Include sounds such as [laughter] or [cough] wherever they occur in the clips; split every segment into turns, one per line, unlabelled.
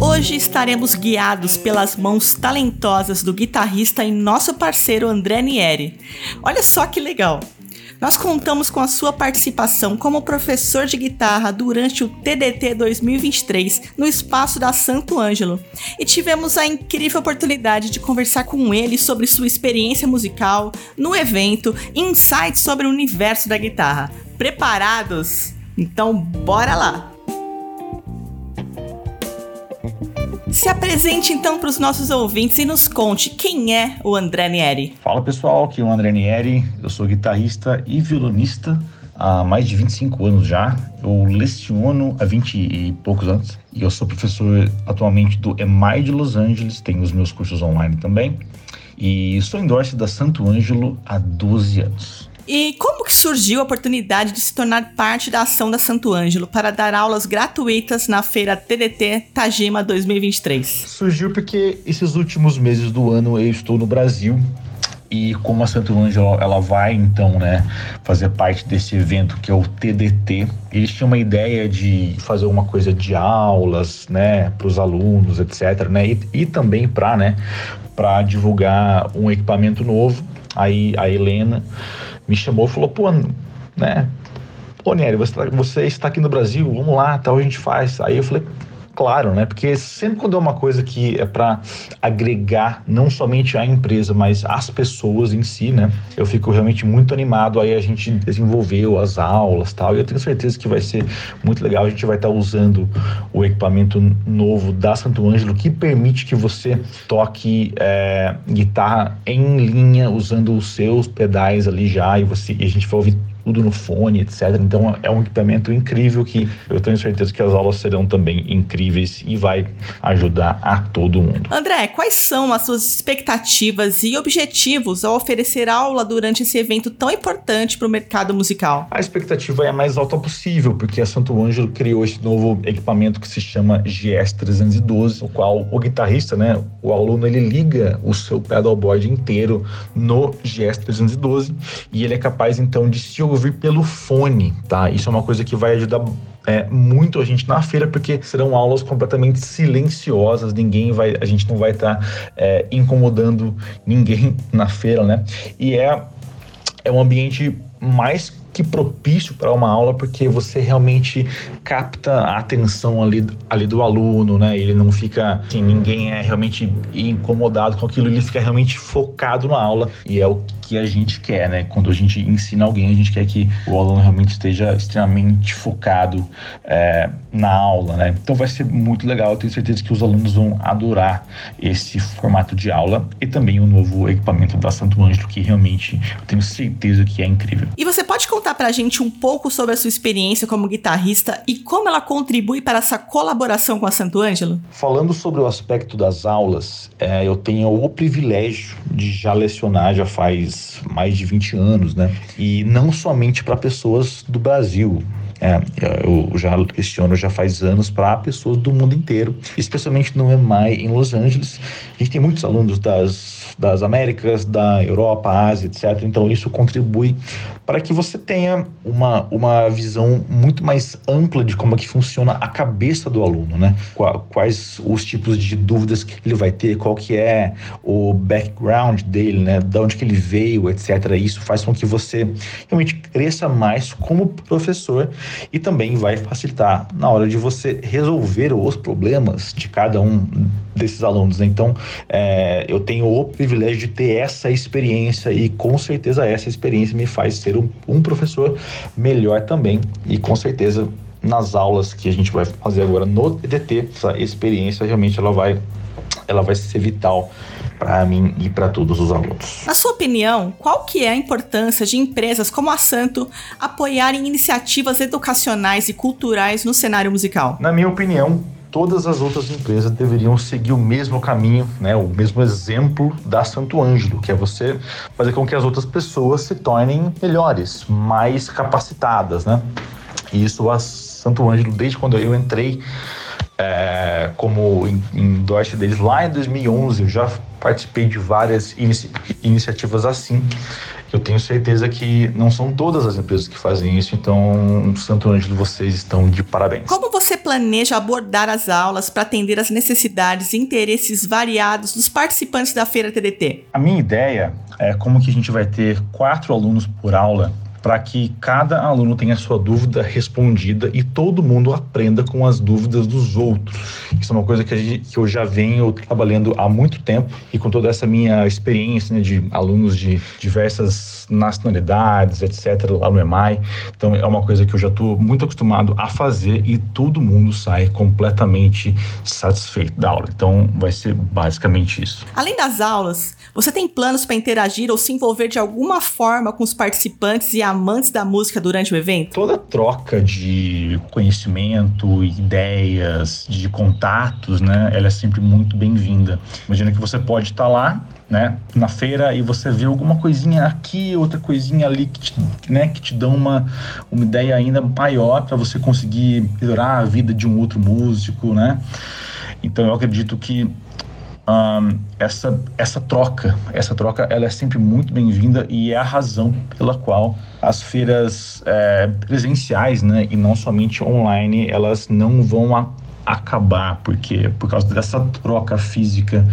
Hoje estaremos guiados pelas mãos talentosas do guitarrista e nosso parceiro André Nieri. Olha só que legal! Nós contamos com a sua participação como professor de guitarra durante o TDT 2023 no espaço da Santo Ângelo e tivemos a incrível oportunidade de conversar com ele sobre sua experiência musical no evento insights sobre o universo da guitarra. Preparados? Então, bora lá! Se apresente então para os nossos ouvintes e nos conte quem é o André Nieri.
Fala pessoal, aqui é o André Nieri, eu sou guitarrista e violonista há mais de 25 anos já. Eu leciono há 20 e poucos anos e eu sou professor atualmente do EMAI de Los Angeles, tenho os meus cursos online também e sou endorse da Santo Ângelo há 12 anos.
E como que surgiu a oportunidade de se tornar parte da ação da Santo Ângelo para dar aulas gratuitas na feira TDT Tajima 2023?
Surgiu porque esses últimos meses do ano eu estou no Brasil e como a Santo Ângelo ela vai então né fazer parte desse evento que é o TDT eles tinham uma ideia de fazer alguma coisa de aulas né para os alunos etc né e, e também para né para divulgar um equipamento novo aí a Helena me chamou e falou, pô, né? Ô, Nery, você, tá, você está aqui no Brasil, vamos lá, tal, a gente faz. Aí eu falei, claro, né? Porque sempre quando é uma coisa que é para agregar não somente a empresa, mas as pessoas em si, né? Eu fico realmente muito animado. Aí a gente desenvolveu as aulas tal. E eu tenho certeza que vai ser muito legal. A gente vai estar tá usando o equipamento novo da Santo Ângelo que permite que você toque é, guitarra em linha usando os seus pedais ali já. E, você, e a gente vai ouvir tudo no fone, etc. Então é um equipamento incrível que eu tenho certeza que as aulas serão também incríveis e vai ajudar a todo mundo.
André, quais são as suas expectativas e objetivos ao oferecer aula durante esse evento tão importante para o mercado musical?
A expectativa é a mais alta possível, porque a Santo Ângelo criou esse novo equipamento que se chama GS 312, o qual o guitarrista, né, o aluno, ele liga o seu pedalboard inteiro no GS 312 e ele é capaz então de se ouvir pelo fone, tá? Isso é uma coisa que vai ajudar é, muito a gente na feira, porque serão aulas completamente silenciosas, ninguém vai, a gente não vai estar tá, é, incomodando ninguém [laughs] na feira, né? E é, é um ambiente mais que propício para uma aula, porque você realmente capta a atenção ali, ali do aluno, né? Ele não fica, assim, ninguém é realmente incomodado com aquilo, ele fica realmente focado na aula e é o que a gente quer, né? Quando a gente ensina alguém, a gente quer que o aluno realmente esteja extremamente focado é, na aula, né? Então vai ser muito legal, eu tenho certeza que os alunos vão adorar esse formato de aula e também o novo equipamento da Santo Ângelo, que realmente eu tenho certeza que é incrível.
E você pode contar pra gente um pouco sobre a sua experiência como guitarrista e como ela contribui para essa colaboração com a Santo Ângelo?
Falando sobre o aspecto das aulas, é, eu tenho o privilégio de já lecionar já faz mais de 20 anos, né? E não somente para pessoas do Brasil, é, eu já questiono já faz anos para pessoas do mundo inteiro, especialmente no EMAI em Los Angeles. A gente tem muitos alunos das das Américas, da Europa, Ásia, etc. Então isso contribui para que você tenha uma, uma visão muito mais ampla de como é que funciona a cabeça do aluno, né? Quais os tipos de dúvidas que ele vai ter, qual que é o background dele, né? De onde que ele veio, etc. Isso faz com que você realmente cresça mais como professor e também vai facilitar na hora de você resolver os problemas de cada um desses alunos. Né? Então, é, eu tenho privilégio de ter essa experiência e com certeza essa experiência me faz ser um, um professor melhor também e com certeza nas aulas que a gente vai fazer agora no TDT, essa experiência realmente ela vai ela vai ser vital para mim e para todos os alunos.
Na sua opinião, qual que é a importância de empresas como a Santo apoiarem iniciativas educacionais e culturais no cenário musical?
Na minha opinião, todas as outras empresas deveriam seguir o mesmo caminho, né, o mesmo exemplo da Santo Ângelo, que é você fazer com que as outras pessoas se tornem melhores, mais capacitadas, né? E isso a Santo Ângelo, desde quando eu entrei é, como endorse deles lá em 2011, eu já participei de várias inici iniciativas assim. Eu tenho certeza que não são todas as empresas que fazem isso, então, Santo Ângelo, vocês estão de parabéns.
Como você planeja abordar as aulas para atender as necessidades e interesses variados dos participantes da feira TDT?
A minha ideia é como que a gente vai ter quatro alunos por aula para que cada aluno tenha sua dúvida respondida e todo mundo aprenda com as dúvidas dos outros. Isso é uma coisa que, gente, que eu já venho trabalhando há muito tempo e com toda essa minha experiência né, de alunos de diversas nacionalidades, etc., lá no EMAI. Então, é uma coisa que eu já estou muito acostumado a fazer e todo mundo sai completamente satisfeito da aula. Então, vai ser basicamente isso.
Além das aulas, você tem planos para interagir ou se envolver de alguma forma com os participantes e a amantes da música durante o evento?
Toda troca de conhecimento, ideias, de contatos, né, ela é sempre muito bem-vinda. Imagina que você pode estar lá né, na feira e você vê alguma coisinha aqui, outra coisinha ali que te, né, que te dão uma, uma ideia ainda maior para você conseguir melhorar a vida de um outro músico, né? Então eu acredito que um, essa, essa troca, essa troca ela é sempre muito bem-vinda e é a razão pela qual as feiras é, presenciais, né, e não somente online, elas não vão acabar, porque por causa dessa troca física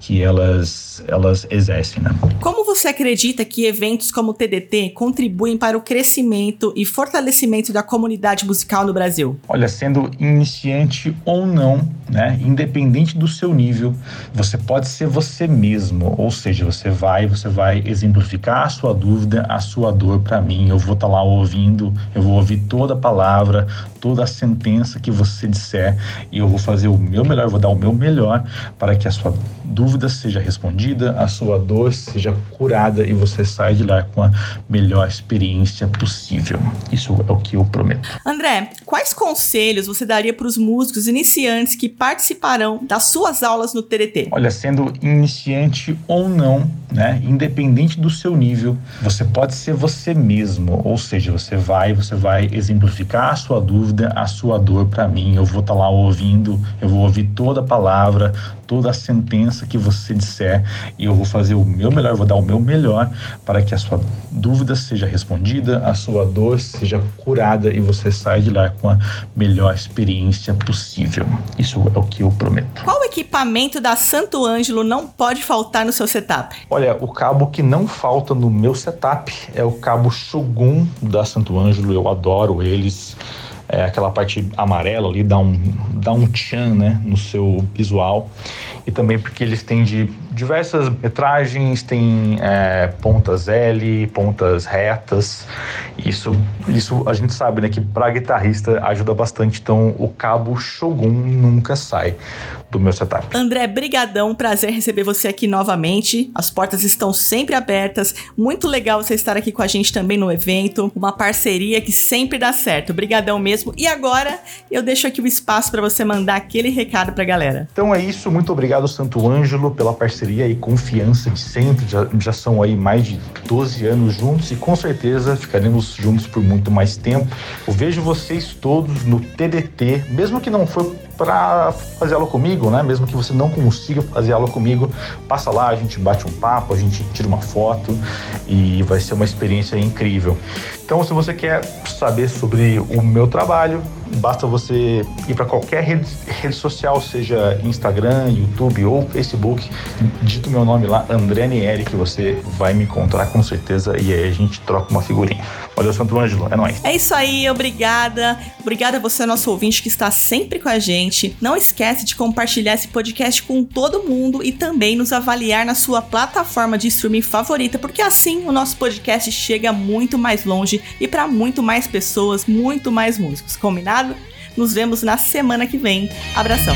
que elas, elas exercem. Né?
Como você acredita que eventos como o TDT contribuem para o crescimento e fortalecimento da comunidade musical no Brasil?
Olha, sendo iniciante ou não, né, independente do seu nível, você pode ser você mesmo, ou seja, você vai, você vai exemplificar a sua dúvida, a sua dor para mim. Eu vou estar tá lá ouvindo, eu vou ouvir toda a palavra, toda a sentença que você disser e eu vou fazer o meu melhor, vou dar o meu melhor para que a sua dúvida seja respondida, a sua dor seja curada e você saia de lá com a melhor experiência possível. Isso é o que eu prometo.
André, quais conselhos você daria para os músicos iniciantes que participarão das suas aulas no TDT?
Olha, sendo iniciante ou não, né, independente do seu nível, você pode ser você mesmo, ou seja, você vai, você vai exemplificar a sua dúvida, a sua dor para mim. Eu vou estar tá lá ouvindo, eu vou ouvir toda a palavra, toda a sentença que você disser e eu vou fazer o meu melhor, vou dar o meu melhor para que a sua dúvida seja respondida, a sua dor seja curada e você saia de lá com a melhor experiência possível. Isso é o que eu prometo.
Qual equipamento da Santo Ângelo não pode faltar no seu setup?
Olha, o cabo que não falta no meu setup é o cabo Shogun da Santo Ângelo. Eu adoro eles é, aquela parte amarela ali dá um, dá um tchan né, no seu visual. E também porque eles têm de diversas metragens, tem é, pontas L, pontas retas. Isso, isso a gente sabe né, que para guitarrista ajuda bastante. Então o cabo Shogun nunca sai do meu setup.
André, brigadão, prazer receber você aqui novamente. As portas estão sempre abertas. Muito legal você estar aqui com a gente também no evento. Uma parceria que sempre dá certo. Brigadão mesmo. E agora eu deixo aqui o espaço para você mandar aquele recado para a galera.
Então é isso. Muito obrigado, Santo Ângelo, pela parceria e confiança de sempre. Já, já são aí mais de 12 anos juntos e com certeza ficaremos juntos por muito mais tempo. Eu vejo vocês todos no TDT, mesmo que não for para fazer aula comigo, né? Mesmo que você não consiga fazer aula comigo, passa lá, a gente bate um papo, a gente tira uma foto e vai ser uma experiência incrível. Então, se você quer saber sobre o meu trabalho, basta você ir para qualquer rede, rede, social, seja Instagram, YouTube ou Facebook, digita o meu nome lá, André Nieri, que você vai me encontrar com certeza e aí a gente troca uma figurinha. Valeu, Santo Ângelo, é nóis.
É isso aí, obrigada. Obrigada a você, nosso ouvinte, que está sempre com a gente. Não esquece de compartilhar esse podcast com todo mundo e também nos avaliar na sua plataforma de streaming favorita, porque assim o nosso podcast chega muito mais longe e para muito mais pessoas, muito mais músicos. Combinado? Nos vemos na semana que vem. Abração!